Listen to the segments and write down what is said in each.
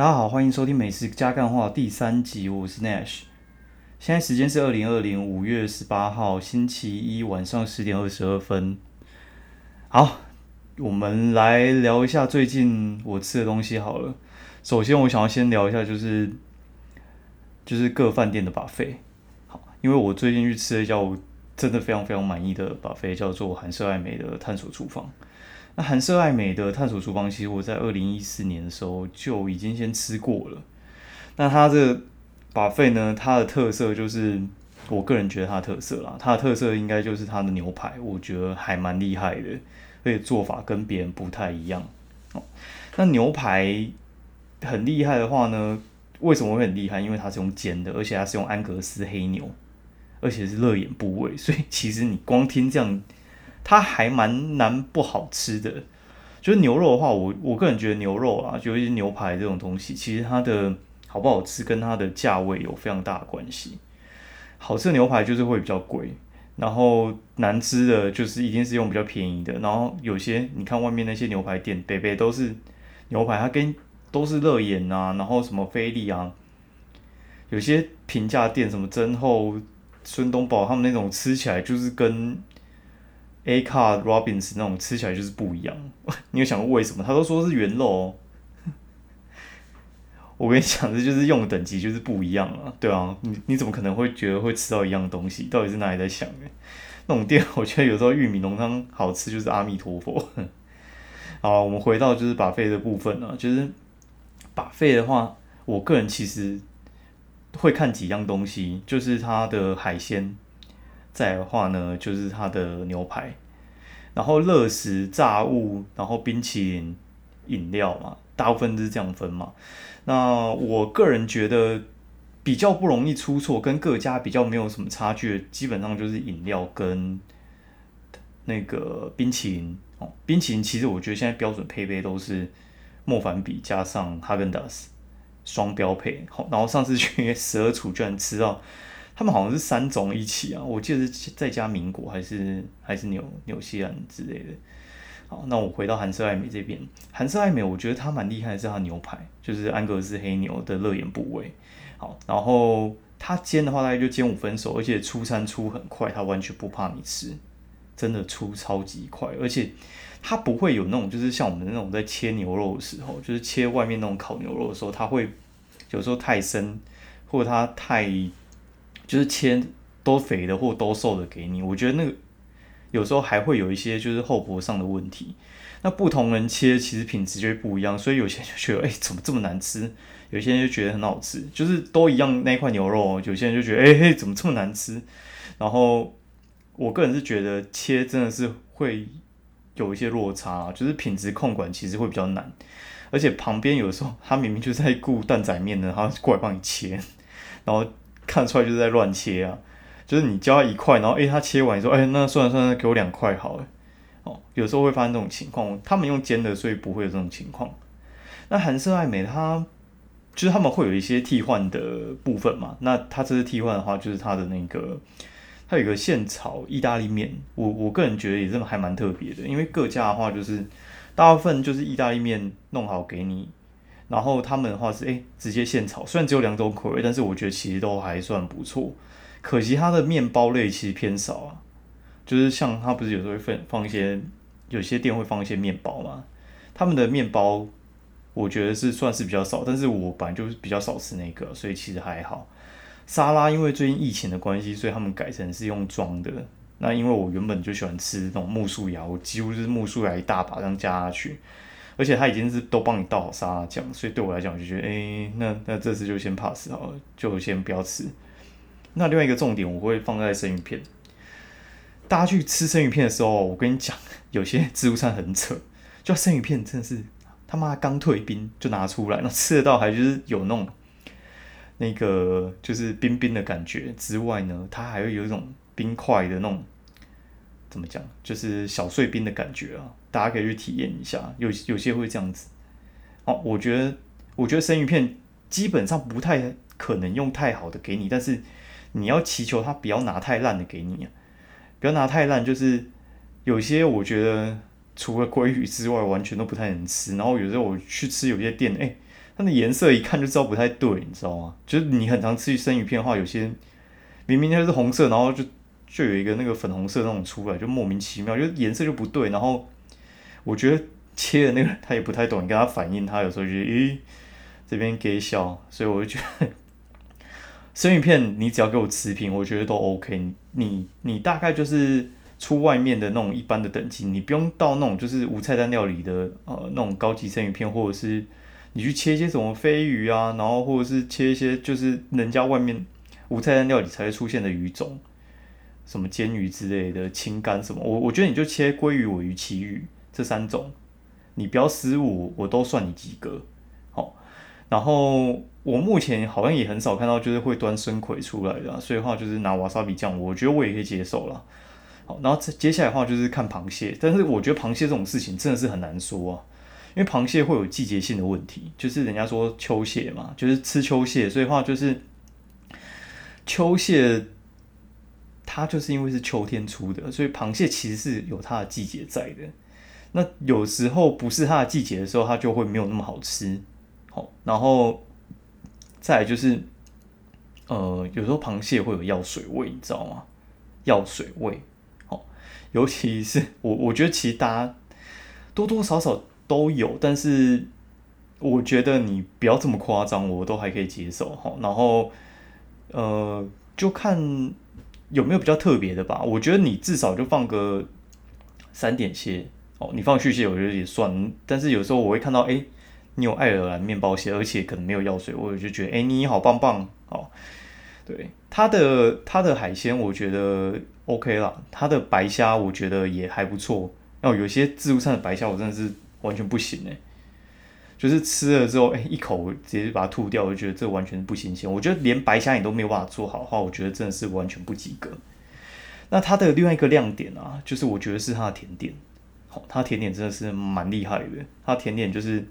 大家好，欢迎收听《美食加干话》第三集，我是 Nash。现在时间是二零二零五月十八号星期一晚上十点二十二分。好，我们来聊一下最近我吃的东西好了。首先，我想要先聊一下，就是就是各饭店的把费。好，因为我最近去吃了一家我真的非常非常满意的把费，叫做韩舍爱美的探索厨房。那韩舍爱美的探索厨房，其实我在二零一四年的时候就已经先吃过了。那它这把费呢，它的特色就是我个人觉得它的特色啦，它的特色应该就是它的牛排，我觉得还蛮厉害的，而且做法跟别人不太一样。哦，那牛排很厉害的话呢，为什么会很厉害？因为它是用煎的，而且它是用安格斯黑牛，而且是肋眼部位，所以其实你光听这样。它还蛮难不好吃的，就是牛肉的话，我我个人觉得牛肉啊，就一些牛排这种东西，其实它的好不好吃跟它的价位有非常大的关系。好吃的牛排就是会比较贵，然后难吃的就是一定是用比较便宜的。然后有些你看外面那些牛排店，北北都是牛排，它跟都是热眼啊，然后什么菲力啊，有些平价店什么真厚、孙东宝他们那种吃起来就是跟。A car Robins 那种吃起来就是不一样，你有想过为什么？他都说是原肉哦，我跟你讲，这就是用等级就是不一样啊，对啊，你你怎么可能会觉得会吃到一样东西？到底是哪里在想的？那种店，我觉得有时候玉米浓汤好吃就是阿弥陀佛。好，我们回到就是把费的部分啊，就是把费的话，我个人其实会看几样东西，就是它的海鲜。再的话呢，就是它的牛排，然后热食、炸物，然后冰淇淋、饮料嘛，大部分都是这样分嘛。那我个人觉得比较不容易出错，跟各家比较没有什么差距，基本上就是饮料跟那个冰淇淋哦。冰淇淋其实我觉得现在标准配备都是莫凡比加上哈根达斯双标配。好，然后上次去 十二处居然吃到。他们好像是三种一起啊，我记得是在加民国还是还是纽纽西兰之类的。好，那我回到韩式爱美这边，韩式爱美我觉得它蛮厉害的是它牛排，就是安格斯黑牛的肋眼部位。好，然后它煎的话大概就煎五分熟，而且出餐出很快，它完全不怕你吃，真的出超级快，而且它不会有那种就是像我们那种在切牛肉的时候，就是切外面那种烤牛肉的时候，它会有时候太深或者它太。就是切都肥的或都瘦的给你，我觉得那个有时候还会有一些就是厚薄上的问题。那不同人切其实品质就会不一样，所以有些人就觉得哎怎么这么难吃，有些人就觉得很好吃，就是都一样那块牛肉，有些人就觉得哎嘿怎么这么难吃。然后我个人是觉得切真的是会有一些落差，就是品质控管其实会比较难，而且旁边有时候他明明就在顾蛋仔面呢，他过来帮你切，然后。看出来就是在乱切啊，就是你教他一块，然后诶，他切完说，哎，那算了算了，给我两块好了。哦，有时候会发生这种情况，他们用煎的，所以不会有这种情况。那韩式爱美，它就是他们会有一些替换的部分嘛。那它这次替换的话，就是它的那个，它有一个现炒意大利面，我我个人觉得也是还蛮特别的，因为各家的话就是大部分就是意大利面弄好给你。然后他们的话是哎，直接现炒，虽然只有两种口味，但是我觉得其实都还算不错。可惜它的面包类其实偏少啊，就是像它不是有时候会放放一些，有些店会放一些面包嘛。他们的面包我觉得是算是比较少，但是我本来就是比较少吃那个，所以其实还好。沙拉因为最近疫情的关系，所以他们改成是用装的。那因为我原本就喜欢吃那种木薯芽，我几乎是木薯芽一大把这样加下去。而且他已经是都帮你倒好沙拉酱，所以对我来讲，我就觉得，哎，那那这次就先 pass 好了，就先不要吃。那另外一个重点，我会放在生鱼片。大家去吃生鱼片的时候，我跟你讲，有些自助餐很扯，就生鱼片真的是他妈刚退冰就拿出来，那吃得到还就是有那种那个就是冰冰的感觉之外呢，它还会有一种冰块的那种。怎么讲？就是小碎冰的感觉啊，大家可以去体验一下。有有些会这样子。哦，我觉得，我觉得生鱼片基本上不太可能用太好的给你，但是你要祈求他不要拿太烂的给你啊，不要拿太烂。就是有些我觉得除了鲑鱼之外，完全都不太能吃。然后有时候我去吃有些店，哎，它的颜色一看就知道不太对，你知道吗？就是你很常吃生鱼片的话，有些明明它是红色，然后就就有一个那个粉红色那种出来，就莫名其妙，就颜色就不对。然后我觉得切的那个他也不太懂，你跟他反映，他有时候就咦这边给小，所以我就觉得生鱼片你只要给我持平，我觉得都 OK。你你大概就是出外面的那种一般的等级，你不用到那种就是无菜单料理的呃那种高级生鱼片，或者是。你去切一些什么飞鱼啊，然后或者是切一些就是人家外面无菜单料理才会出现的鱼种，什么煎鱼之类的清肝什么，我我觉得你就切鲑鱼、尾鱼、旗鱼这三种，你不要失误，我都算你及格。好，然后我目前好像也很少看到就是会端生葵出来的，所以话就是拿瓦萨比酱，我觉得我也可以接受了。好，然后接下来的话就是看螃蟹，但是我觉得螃蟹这种事情真的是很难说啊。因为螃蟹会有季节性的问题，就是人家说秋蟹嘛，就是吃秋蟹，所以话就是秋蟹它就是因为是秋天出的，所以螃蟹其实是有它的季节在的。那有时候不是它的季节的时候，它就会没有那么好吃。好，然后再就是，呃，有时候螃蟹会有药水味，你知道吗？药水味，好，尤其是我，我觉得其实大家多多少少。都有，但是我觉得你不要这么夸张，我都还可以接受哈。然后，呃，就看有没有比较特别的吧。我觉得你至少就放个三点蟹哦，你放续蟹我觉得也算。但是有时候我会看到，哎，你有爱尔兰面包蟹，而且可能没有药水，我就觉得，哎，你好棒棒哦。对，它的它的海鲜我觉得 OK 啦，它的白虾我觉得也还不错。哦，有些自助餐的白虾我真的是。完全不行哎，就是吃了之后，哎，一口直接把它吐掉，我就觉得这完全不新鲜。我觉得连白虾你都没有办法做好的话，我觉得真的是完全不及格。那它的另外一个亮点啊，就是我觉得是它的甜点，好，它甜点真的是蛮厉害的。它甜点就是，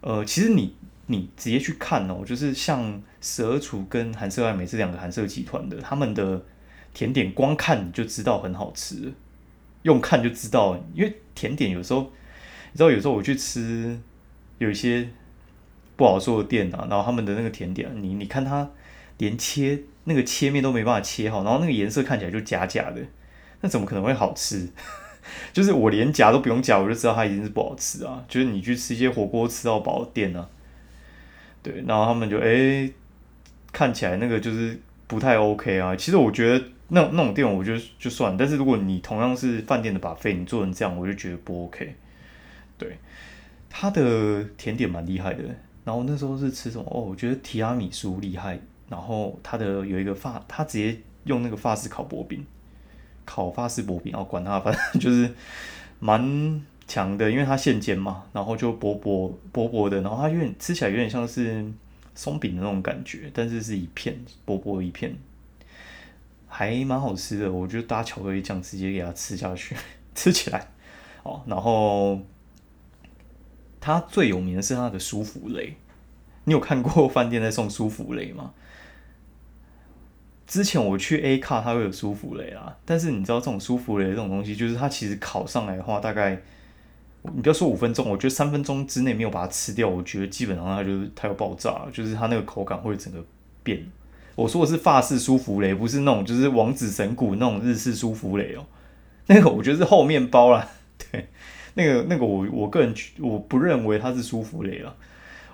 呃，其实你你直接去看哦，就是像蛇厨跟韩式爱美这两个韩式集团的，他们的甜点光看你就知道很好吃，用看就知道，因为甜点有时候。你知道有时候我去吃有一些不好做的店啊，然后他们的那个甜点，你你看它连切那个切面都没办法切好，然后那个颜色看起来就假假的，那怎么可能会好吃？就是我连夹都不用夹，我就知道它一定是不好吃啊。就是你去吃一些火锅吃到饱的店呢，对，然后他们就哎看起来那个就是不太 OK 啊。其实我觉得那那种店我觉得就算，但是如果你同样是饭店的把费，你做成这样，我就觉得不 OK。对，他的甜点蛮厉害的。然后那时候是吃什么？哦，我觉得提拉米苏厉害。然后他的有一个法，他直接用那个法式烤薄饼，烤法式薄饼。然后管他，反正 就是蛮强的，因为它现煎嘛，然后就薄薄薄薄的，然后它有点吃起来有点像是松饼的那种感觉，但是是一片薄薄一片，还蛮好吃的。我觉得搭巧克力酱直接给它吃下去，吃起来哦，然后。它最有名的是它的舒芙蕾，你有看过饭店在送舒芙蕾吗？之前我去 A 卡，它会有舒芙蕾啊，但是你知道这种舒芙蕾这种东西，就是它其实烤上来的话，大概你不要说五分钟，我觉得三分钟之内没有把它吃掉，我觉得基本上它就是它要爆炸，就是它那个口感会整个变。我说的是法式舒芙蕾，不是那种就是王子神谷那种日式舒芙蕾哦，那个我觉得是厚面包啦，对。那个那个我我个人我不认为它是舒芙蕾了，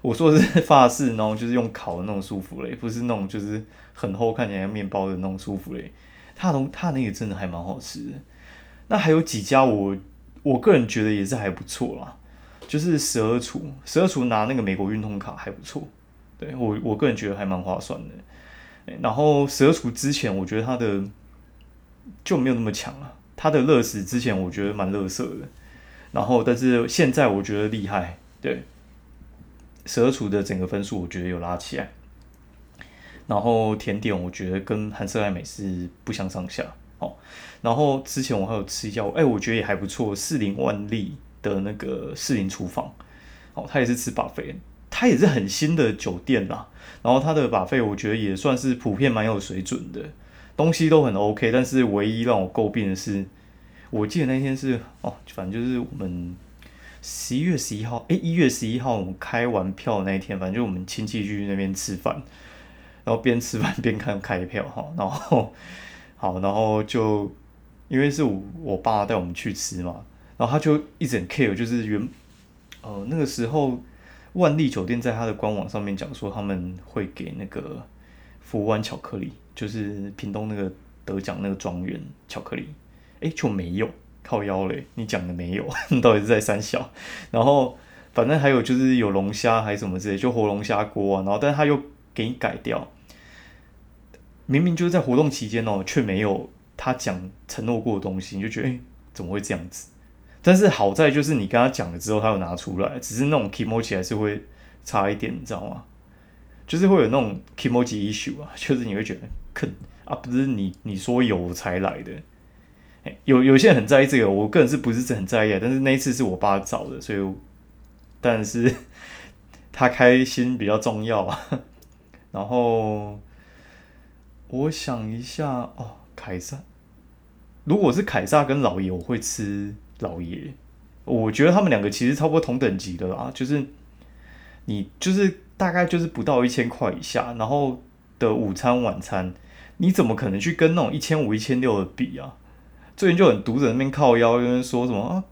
我说的是法式，然后就是用烤的那种舒芙蕾，不是那种就是很厚看起来像面包的那种舒芙蕾。它的它那个真的还蛮好吃的。那还有几家我我个人觉得也是还不错啦，就是十二厨，十二厨拿那个美国运通卡还不错，对我我个人觉得还蛮划算的。然后蛇厨之前我觉得它的就没有那么强了，它的乐食之前我觉得蛮乐色的。然后，但是现在我觉得厉害，对，蛇厨的整个分数我觉得有拉起来。然后甜点我觉得跟韩式爱美是不相上下，哦。然后之前我还有吃一家，哎，我觉得也还不错，四零万利的那个四零厨房，哦，他也是吃把费，他也是很新的酒店啦。然后他的把费我觉得也算是普遍蛮有水准的，东西都很 OK，但是唯一让我诟病的是。我记得那天是哦，反正就是我们十一月十一号，哎，一月十一号我们开完票那一天，反正就我们亲戚去那边吃饭，然后边吃饭边看开票哈，然后好，然后就因为是我我爸带我们去吃嘛，然后他就一直很 care，就是原呃那个时候万丽酒店在他的官网上面讲说他们会给那个福湾巧克力，就是屏东那个得奖那个庄园巧克力，哎就没有。靠腰嘞，你讲的没有，你到底是在三小，然后反正还有就是有龙虾还是什么之类，就活龙虾锅啊，然后但他又给你改掉，明明就是在活动期间哦，却没有他讲承诺过的东西，你就觉得哎怎么会这样子？但是好在就是你跟他讲了之后，他又拿出来，只是那种 kimochi 还是会差一点，你知道吗？就是会有那种 kimochi issue 啊，就是你会觉得坑啊，不是你你说有才来的。有有些人很在意这个，我个人是不是很在意？但是那一次是我爸找的，所以但是他开心比较重要啊。然后我想一下哦，凯撒，如果是凯撒跟老爷，我会吃老爷。我觉得他们两个其实差不多同等级的啦，就是你就是大概就是不到一千块以下，然后的午餐晚餐，你怎么可能去跟那种一千五、一千六的比啊？最近就很读者那边靠腰，有人说什么啊？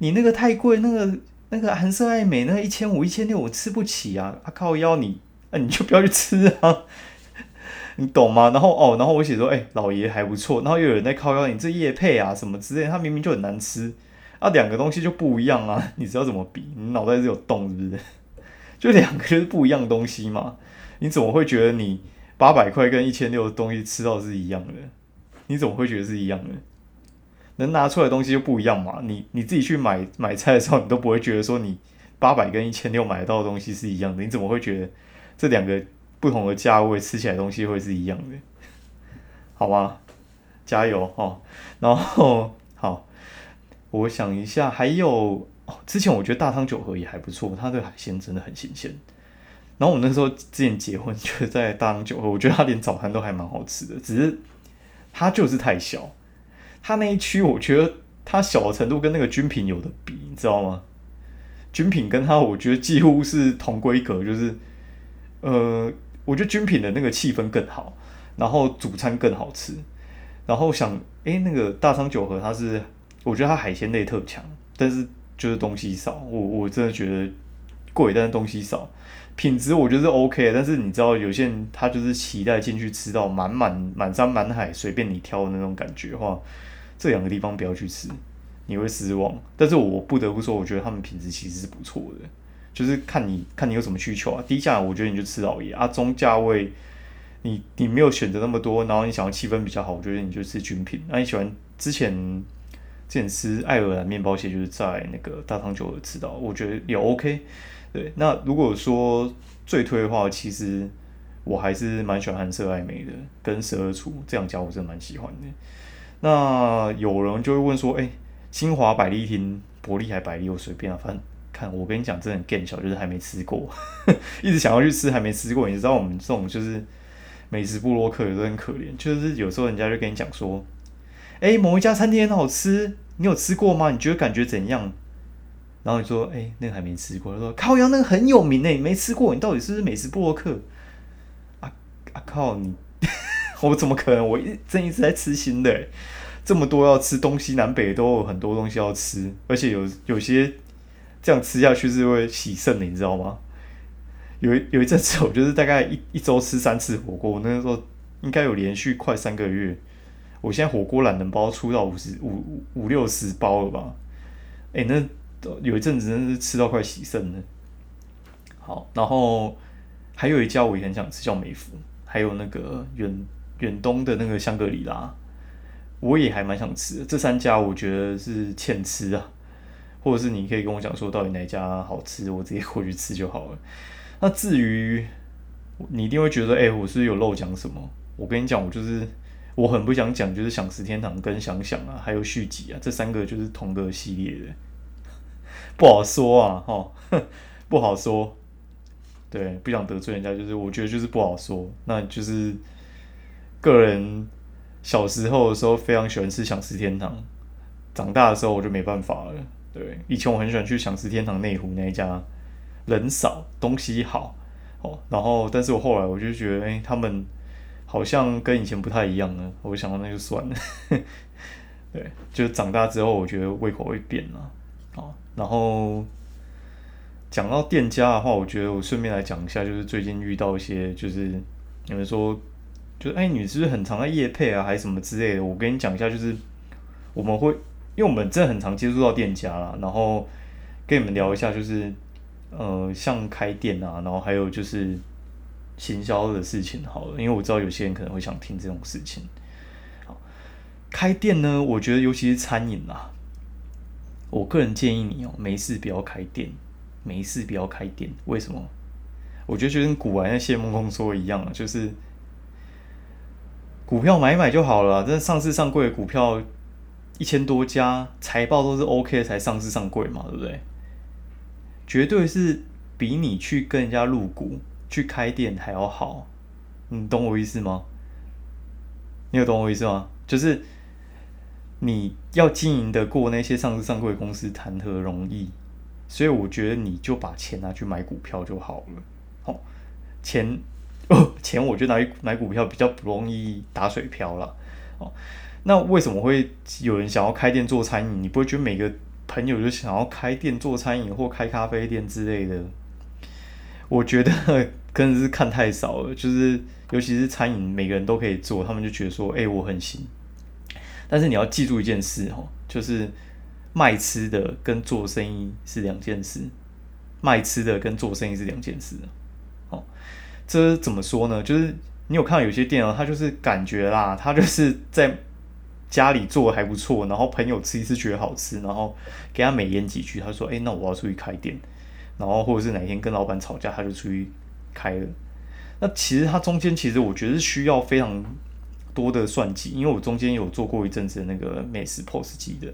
你那个太贵，那个那个韩式爱美，那一千五、一千六，我吃不起啊！啊靠腰你，那你就不要去吃啊，你懂吗？然后哦，然后我写说，哎，老爷还不错。然后又有人在靠腰，你这叶配啊什么之类，他明明就很难吃啊，两个东西就不一样啊，你知道怎么比？你脑袋是有洞是不是？就两个是不一样东西嘛，你怎么会觉得你八百块跟一千六的东西吃到是一样的？你怎么会觉得是一样的？能拿出来的东西就不一样嘛？你你自己去买买菜的时候，你都不会觉得说你八百跟一千六买得到的东西是一样的，你怎么会觉得这两个不同的价位吃起来东西会是一样的？好吧？加油哦！然后好，我想一下，还有之前我觉得大汤酒盒也还不错，它的海鲜真的很新鲜。然后我那时候之前结婚就在大汤酒盒，我觉得它连早餐都还蛮好吃的，只是它就是太小。它那一区，我觉得它小的程度跟那个军品有的比，你知道吗？军品跟它，我觉得几乎是同规格，就是，呃，我觉得军品的那个气氛更好，然后主餐更好吃，然后想，哎，那个大仓九和它是，我觉得它海鲜类特强，但是就是东西少，我我真的觉得贵，但是东西少，品质我觉得是 OK，但是你知道有些人他就是期待进去吃到满满满山满海随便你挑的那种感觉的话。这两个地方不要去吃，你会失望。但是我不得不说，我觉得他们品质其实是不错的，就是看你看你有什么需求啊。低价我觉得你就吃老爷啊，中价位你你没有选择那么多，然后你想要气氛比较好，我觉得你就吃军品。那你喜欢之前之前吃爱尔兰面包蟹，就是在那个大汤酒吃到，我觉得也 OK。对，那如果说最推的话，其实我还是蛮喜欢韩式爱美的跟十二厨这两家，我真的蛮喜欢的。那有人就会问说，哎，清华百利厅、伯利还百利，我随便啊，反正看我跟你讲，真的很更小，就是还没吃过，一直想要去吃，还没吃过。你知道我们这种就是美食部落客有时候很可怜，就是有时候人家就跟你讲说，哎，某一家餐厅很好吃，你有吃过吗？你觉得感觉怎样？然后你说，哎，那个还没吃过。他说，靠腰那个很有名诶，没吃过，你到底是不是美食部落客？啊啊靠你！我怎么可能？我一正一直在吃新的，这么多要吃，东西南北都有很多东西要吃，而且有有些这样吃下去是会洗肾的，你知道吗？有有一阵子，我就是大概一一周吃三次火锅，那时候应该有连续快三个月。我现在火锅懒人包出到五十五五六十包了吧？哎，那有一阵子真是吃到快洗肾了。好，然后还有一家我也很想吃，叫美孚，还有那个原。远东的那个香格里拉，我也还蛮想吃的。这三家我觉得是欠吃啊，或者是你可以跟我讲说到底哪家好吃，我直接过去吃就好了。那至于你一定会觉得，哎，我是有漏讲什么？我跟你讲，我就是我很不想讲，就是想食天堂跟想想啊，还有续集啊，这三个就是同个系列的，不好说啊，哈，不好说。对，不想得罪人家，就是我觉得就是不好说，那就是。个人小时候的时候非常喜欢吃享食天堂，长大的时候我就没办法了。对，以前我很喜欢去享食天堂内湖那一家，人少，东西好，哦，然后但是我后来我就觉得，哎，他们好像跟以前不太一样了，我想到那就算了。对，就是长大之后，我觉得胃口会变了，哦，然后讲到店家的话，我觉得我顺便来讲一下，就是最近遇到一些，就是有人说，就哎，你是不是很常在夜配啊，还是什么之类的？我跟你讲一下，就是我们会。因为我们真的很常接触到店家啦，然后跟你们聊一下，就是呃，像开店啊，然后还有就是行销的事情，好了，因为我知道有些人可能会想听这种事情。好，开店呢，我觉得尤其是餐饮啦，我个人建议你哦，没事不要开店，没事不要开店。为什么？我觉得就跟古玩那谢梦工说一样，就是股票买一买就好了，这上市上柜的股票。一千多家财报都是 OK 才上市上柜嘛，对不对？绝对是比你去跟人家入股去开店还要好，你懂我意思吗？你有懂我意思吗？就是你要经营得过那些上市上柜公司谈何容易？所以我觉得你就把钱拿去买股票就好了。好，钱 哦，钱我觉得拿去买股票比较不容易打水漂了。哦。那为什么会有人想要开店做餐饮？你不会觉得每个朋友就想要开店做餐饮或开咖啡店之类的？我觉得 真的是看太少了。就是尤其是餐饮，每个人都可以做，他们就觉得说：“哎，我很行。”但是你要记住一件事哦，就是卖吃的跟做生意是两件事。卖吃的跟做生意是两件事。哦，这怎么说呢？就是你有看到有些店啊，他就是感觉啦，他就是在。家里做的还不错，然后朋友吃一次觉得好吃，然后给他美言几句，他说：“哎，那我要出去开店。”然后或者是哪天跟老板吵架，他就出去开了。那其实他中间其实我觉得是需要非常多的算计，因为我中间有做过一阵子那个美食 POS 机的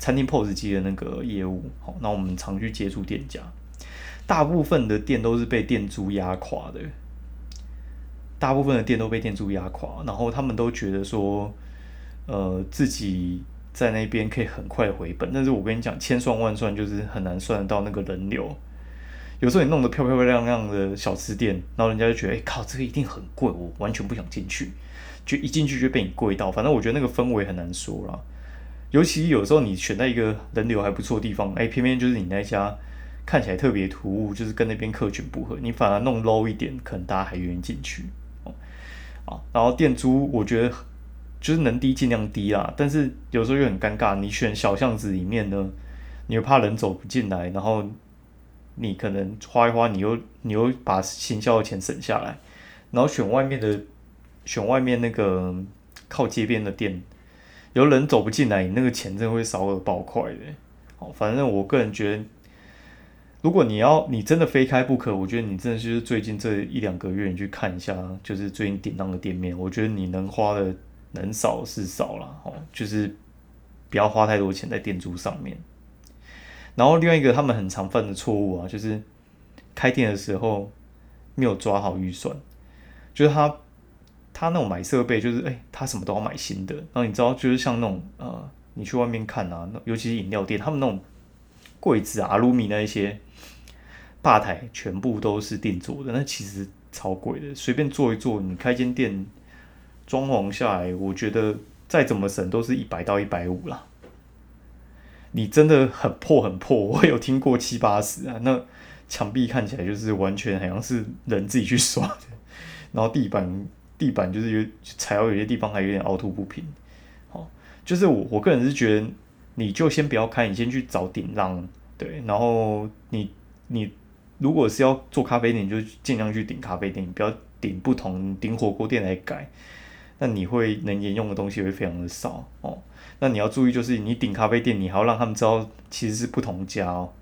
餐厅 POS 机的那个业务。好，那我们常去接触店家，大部分的店都是被店租压垮的，大部分的店都被店租压垮，然后他们都觉得说。呃，自己在那边可以很快回本，但是我跟你讲，千算万算就是很难算得到那个人流。有时候你弄得漂漂亮亮的小吃店，然后人家就觉得，哎靠，这个一定很贵，我完全不想进去。就一进去就被你贵到，反正我觉得那个氛围很难说啦。尤其有时候你选在一个人流还不错的地方，哎，偏偏就是你那家看起来特别突兀，就是跟那边客群不合，你反而弄 low 一点，可能大家还愿意进去。哦，啊，然后店租我觉得。就是能低尽量低啦，但是有时候又很尴尬。你选小巷子里面呢，你又怕人走不进来，然后你可能花一花，你又你又把行销的钱省下来，然后选外面的，选外面那个靠街边的店，有人走不进来，你那个钱真的会烧的爆快的。好，反正我个人觉得，如果你要你真的非开不可，我觉得你真的就是最近这一两个月你去看一下，就是最近典当的店面，我觉得你能花的。能少是少了哦，就是不要花太多钱在店租上面。然后另外一个他们很常犯的错误啊，就是开店的时候没有抓好预算，就是他他那种买设备，就是哎，他什么都要买新的。然后你知道，就是像那种呃，你去外面看啊，尤其是饮料店，他们那种柜子啊、阿鲁米那一些吧台，全部都是定做的，那其实超贵的，随便做一做，你开间店。装潢下来，我觉得再怎么省都是一百到一百五啦。你真的很破很破，我有听过七八十啊。那墙壁看起来就是完全好像是人自己去刷的，然后地板地板就是有踩到有些地方还有点凹凸不平。好，就是我我个人是觉得，你就先不要开，你先去找顶让对，然后你你如果是要做咖啡店，你就尽量去顶咖啡店，不要顶不同顶火锅店来改。那你会能沿用的东西会非常的少哦。那你要注意，就是你顶咖啡店，你还要让他们知道其实是不同家哦。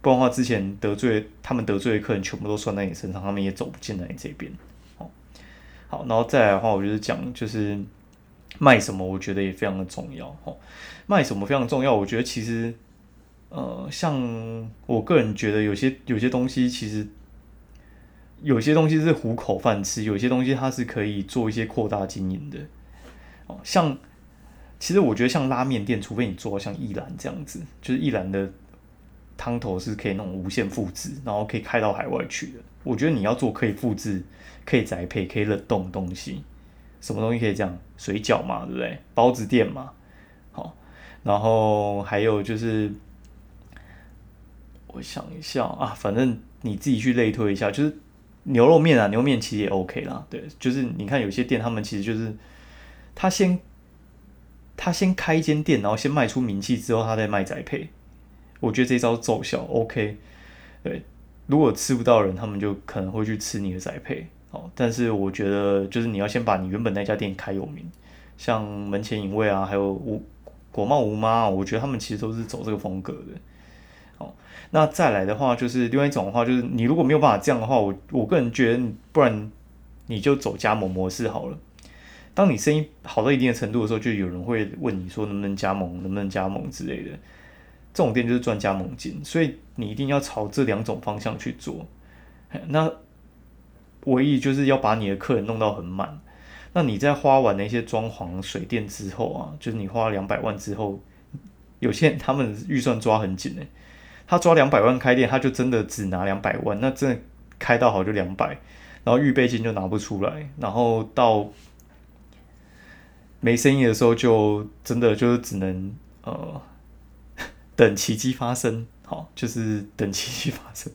不然的话，之前得罪他们得罪的客人全部都算在你身上，他们也走不进来你这边。哦，好，然后再来的话，我就是讲就是卖什么，我觉得也非常的重要。哦，卖什么非常重要，我觉得其实呃，像我个人觉得有些有些东西其实。有些东西是糊口饭吃，有些东西它是可以做一些扩大经营的。哦，像其实我觉得像拉面店，除非你做像一兰这样子，就是一兰的汤头是可以那种无限复制，然后可以开到海外去的。我觉得你要做可以复制、可以宅配、可以冷冻的东西，什么东西可以这样？水饺嘛，对不对？包子店嘛，好，然后还有就是，我想一下啊，反正你自己去类推一下，就是牛肉面啊，牛肉面其实也 OK 啦。对，就是你看有些店，他们其实就是他先。他先开一间店，然后先卖出名气之后，他再卖宅配。我觉得这招奏效 OK。对，如果吃不到人，他们就可能会去吃你的宅配。哦，但是我觉得就是你要先把你原本那家店开有名，像门前影卫啊，还有吴国贸吴妈，我觉得他们其实都是走这个风格的。哦，那再来的话，就是另外一种的话，就是你如果没有办法这样的话，我我个人觉得，不然你就走加盟模式好了。当你生意好到一定的程度的时候，就有人会问你说能不能加盟，能不能加盟之类的。这种店就是赚加盟金，所以你一定要朝这两种方向去做。那唯一就是要把你的客人弄到很满。那你在花完那些装潢、水电之后啊，就是你花两百万之后，有些人他们预算抓很紧诶，他抓两百万开店，他就真的只拿两百万，那真的开到好就两百，然后预备金就拿不出来，然后到。没生意的时候，就真的就只能呃 等奇迹发生，好，就是等奇迹发生。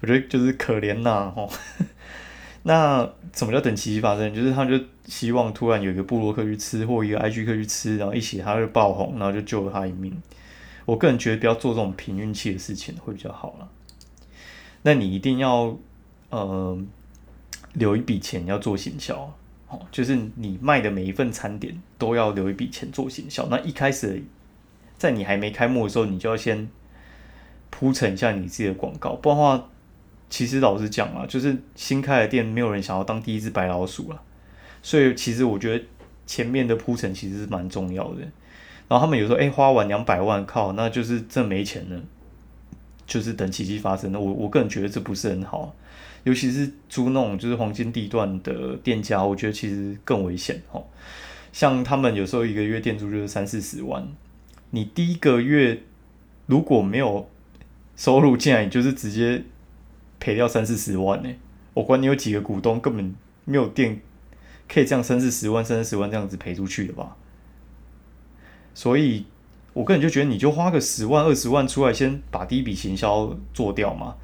我觉得就是可怜呐，吼。那什么叫等奇迹发生？就是他就希望突然有一个布洛克去吃，或一个 IG 客去吃，然后一起他就爆红，然后就救了他一命。我个人觉得不要做这种凭运气的事情会比较好了。那你一定要呃留一笔钱要做行销。哦，就是你卖的每一份餐点都要留一笔钱做行销。那一开始在你还没开幕的时候，你就要先铺陈一下你自己的广告，不然的话，其实老实讲啊，就是新开的店没有人想要当第一只白老鼠了。所以其实我觉得前面的铺陈其实是蛮重要的。然后他们有时候哎花完两百万靠，那就是真没钱了，就是等奇迹发生。那我我个人觉得这不是很好。尤其是租那种就是黄金地段的店家，我觉得其实更危险哦。像他们有时候一个月店租就是三四十万，你第一个月如果没有收入进来，你就是直接赔掉三四十万呢。我管你有几个股东，根本没有店可以这样三四十万、三四十万这样子赔出去的吧？所以我个人就觉得，你就花个十万、二十万出来，先把第一笔行销做掉嘛。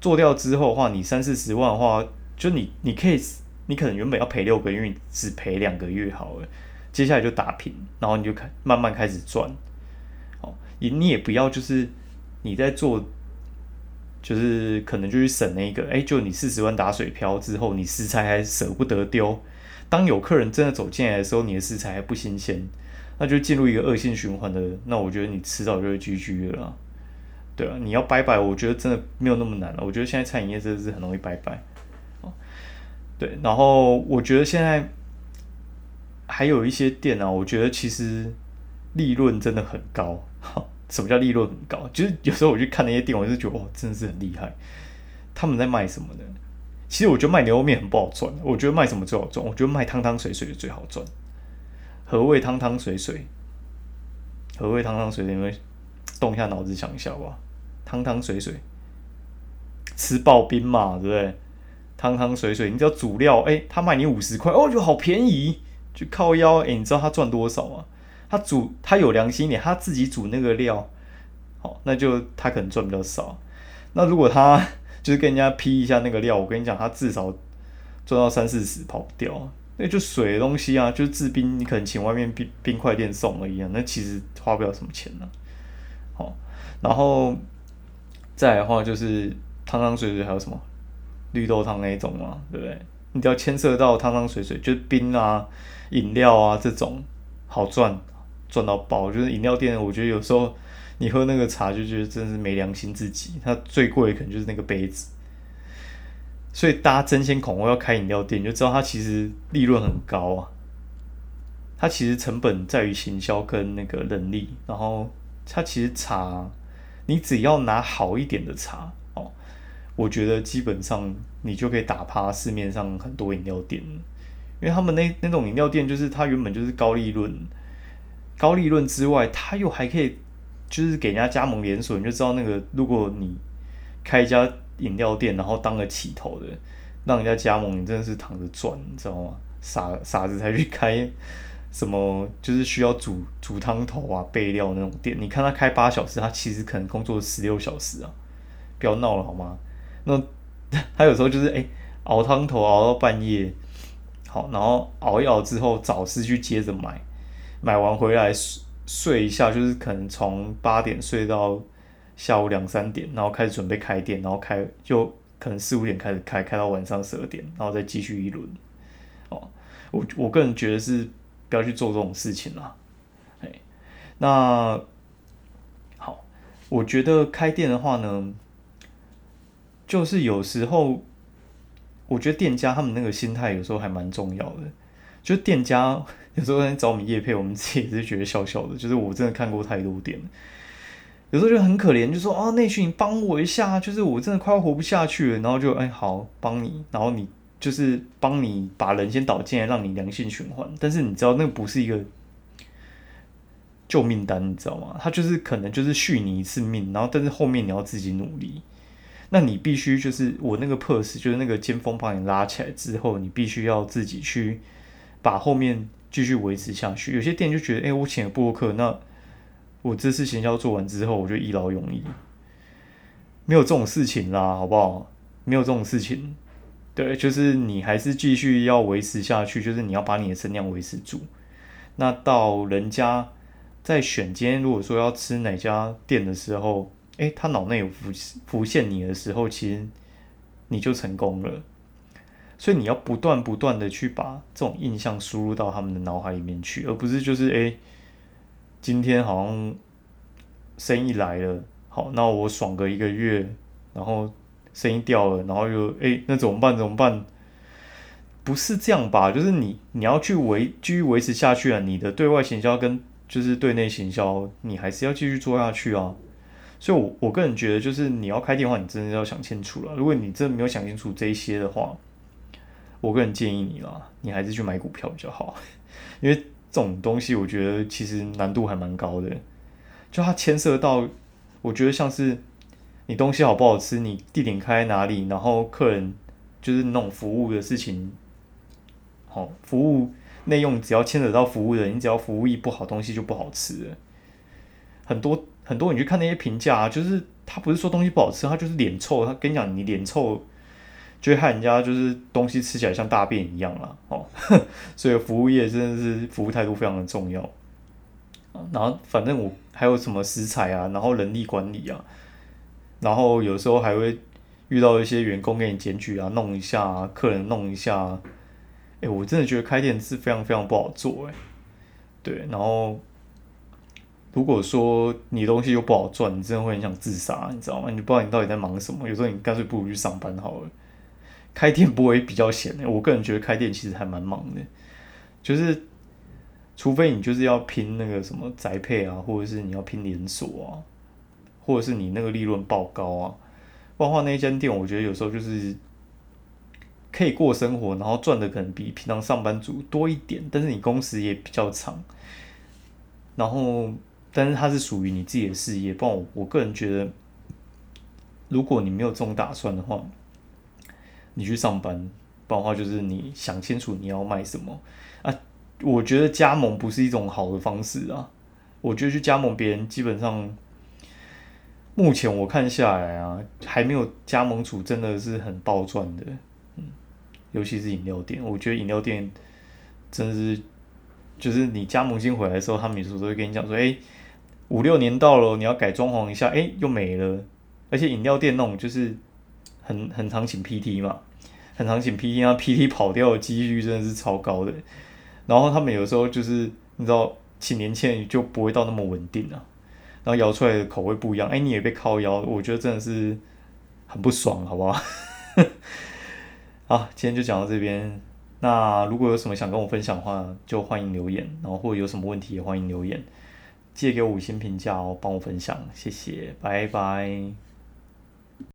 做掉之后的话，你三四十万的话，就你你可以，你可能原本要赔六个月，只赔两个月好了，接下来就打平，然后你就开慢慢开始赚，哦，你你也不要就是你在做，就是可能就去省那个，哎，就你四十万打水漂之后，你食材还舍不得丢，当有客人真的走进来的时候，你的食材还不新鲜，那就进入一个恶性循环的，那我觉得你迟早就会 GG 了。对啊，你要拜拜，我觉得真的没有那么难了。我觉得现在餐饮业真的是很容易拜拜。对，然后我觉得现在还有一些店啊，我觉得其实利润真的很高。什么叫利润很高？就是有时候我去看那些店，我就觉得哇，真的是很厉害。他们在卖什么呢？其实我觉得卖牛肉面很不好赚。我觉得卖什么最好赚？我觉得卖汤汤水水的最好赚。何谓汤汤水水？何谓汤汤水水？因为动一下脑子想一下吧。汤汤水水，吃刨冰嘛，对不对？汤汤水水，你只要煮料，哎，他卖你五十块，哦，就好便宜，就靠腰，哎，你知道他赚多少吗？他煮，他有良心点，他自己煮那个料，好，那就他可能赚比较少。那如果他 就是跟人家批一下那个料，我跟你讲，他至少赚到三四十，跑不掉。那就水的东西啊，就是制冰，你可能请外面冰冰块店送而已啊，那其实花不了什么钱呢。好，然后。再来的话就是汤汤水水，还有什么绿豆汤那一种嘛，对不对？你只要牵涉到汤汤水水，就是冰啊、饮料啊这种，好赚，赚到爆。就是饮料店，我觉得有时候你喝那个茶就觉得真是没良心自己。它最贵可能就是那个杯子，所以大家争先恐后要开饮料店，就知道它其实利润很高啊。它其实成本在于行销跟那个人力，然后它其实茶。你只要拿好一点的茶哦，我觉得基本上你就可以打趴市面上很多饮料店，因为他们那那种饮料店就是它原本就是高利润，高利润之外，他又还可以就是给人家加盟连锁，你就知道那个如果你开一家饮料店，然后当个起头的，让人家加盟，你真的是躺着赚，你知道吗？傻傻子才去开什么就是需要煮煮汤头啊、备料那种店，你看他开八小时，他其实可能工作十六小时啊，不要闹了好吗？那他有时候就是哎熬汤头熬到半夜，好，然后熬一熬之后早市去接着买。买完回来睡睡一下，就是可能从八点睡到下午两三点，然后开始准备开店，然后开就可能四五点开始开，开到晚上十二点，然后再继续一轮。哦，我我个人觉得是不要去做这种事情啦。哎，那好，我觉得开店的话呢，就是有时候我觉得店家他们那个心态有时候还蛮重要的，就店家。有时候在找我们叶配，我们自己也是觉得笑笑的。就是我真的看过太多店，有时候就很可怜，就说啊，内训你帮我一下，就是我真的快要活不下去了。然后就哎好帮你，然后你就是帮你把人先导进来，让你良性循环。但是你知道那不是一个救命单，你知道吗？他就是可能就是续你一次命，然后但是后面你要自己努力。那你必须就是我那个 purse，就是那个尖峰把你拉起来之后，你必须要自己去把后面。继续维持下去，有些店就觉得，哎，我请了布洛克，那我这次行销做完之后，我就一劳永逸，没有这种事情啦，好不好？没有这种事情，对，就是你还是继续要维持下去，就是你要把你的声量维持住。那到人家在选今天如果说要吃哪家店的时候，哎，他脑内有浮浮现你的时候，其实你就成功了。所以你要不断不断的去把这种印象输入到他们的脑海里面去，而不是就是哎，今天好像生意来了，好，那我爽个一个月，然后生意掉了，然后又哎，那怎么办？怎么办？不是这样吧？就是你你要去维继续维持下去啊，你的对外行销跟就是对内行销，你还是要继续做下去啊。所以，我我个人觉得，就是你要开店的话，你真的要想清楚了。如果你真的没有想清楚这一些的话，我个人建议你啦，你还是去买股票比较好，因为这种东西我觉得其实难度还蛮高的，就它牵涉到，我觉得像是你东西好不好吃，你地点开在哪里，然后客人就是那种服务的事情，好服务内用只要牵扯到服务的，你只要服务一不好，东西就不好吃了。很多很多你去看那些评价，就是他不是说东西不好吃，他就是脸臭，他跟你讲你脸臭。就害人家就是东西吃起来像大便一样啦，哦，所以服务业真的是服务态度非常的重要然后反正我还有什么食材啊，然后人力管理啊，然后有时候还会遇到一些员工给你检举啊，弄一下，客人弄一下，哎，我真的觉得开店是非常非常不好做哎，对，然后如果说你东西又不好赚，你真的会很想自杀，你知道吗？你不知道你到底在忙什么，有时候你干脆不如去上班好了。开店不会比较闲的，我个人觉得开店其实还蛮忙的，就是除非你就是要拼那个什么宅配啊，或者是你要拼连锁啊，或者是你那个利润爆高啊，不然话那一间店我觉得有时候就是可以过生活，然后赚的可能比平常上班族多一点，但是你工时也比较长，然后但是它是属于你自己的事业，不然我我个人觉得，如果你没有这种打算的话。你去上班，不然的话就是你想清楚你要卖什么啊？我觉得加盟不是一种好的方式啊。我觉得去加盟别人，基本上目前我看下来啊，还没有加盟主真的是很暴赚的。尤其是饮料店，我觉得饮料店真是，就是你加盟新回来的时候，他们有时候都会跟你讲说，哎，五六年到了，你要改装潢一下，哎，又没了。而且饮料店那种就是。很很常请 PT 嘛，很常请 PT，那 PT 跑掉的几率真的是超高的。然后他们有时候就是你知道，请年轻人就不会到那么稳定啊。然后摇出来的口味不一样，哎，你也被靠摇，我觉得真的是很不爽，好不好？好，今天就讲到这边。那如果有什么想跟我分享的话，就欢迎留言。然后或者有什么问题也欢迎留言，借给我五星评价哦，帮我分享，谢谢，拜拜。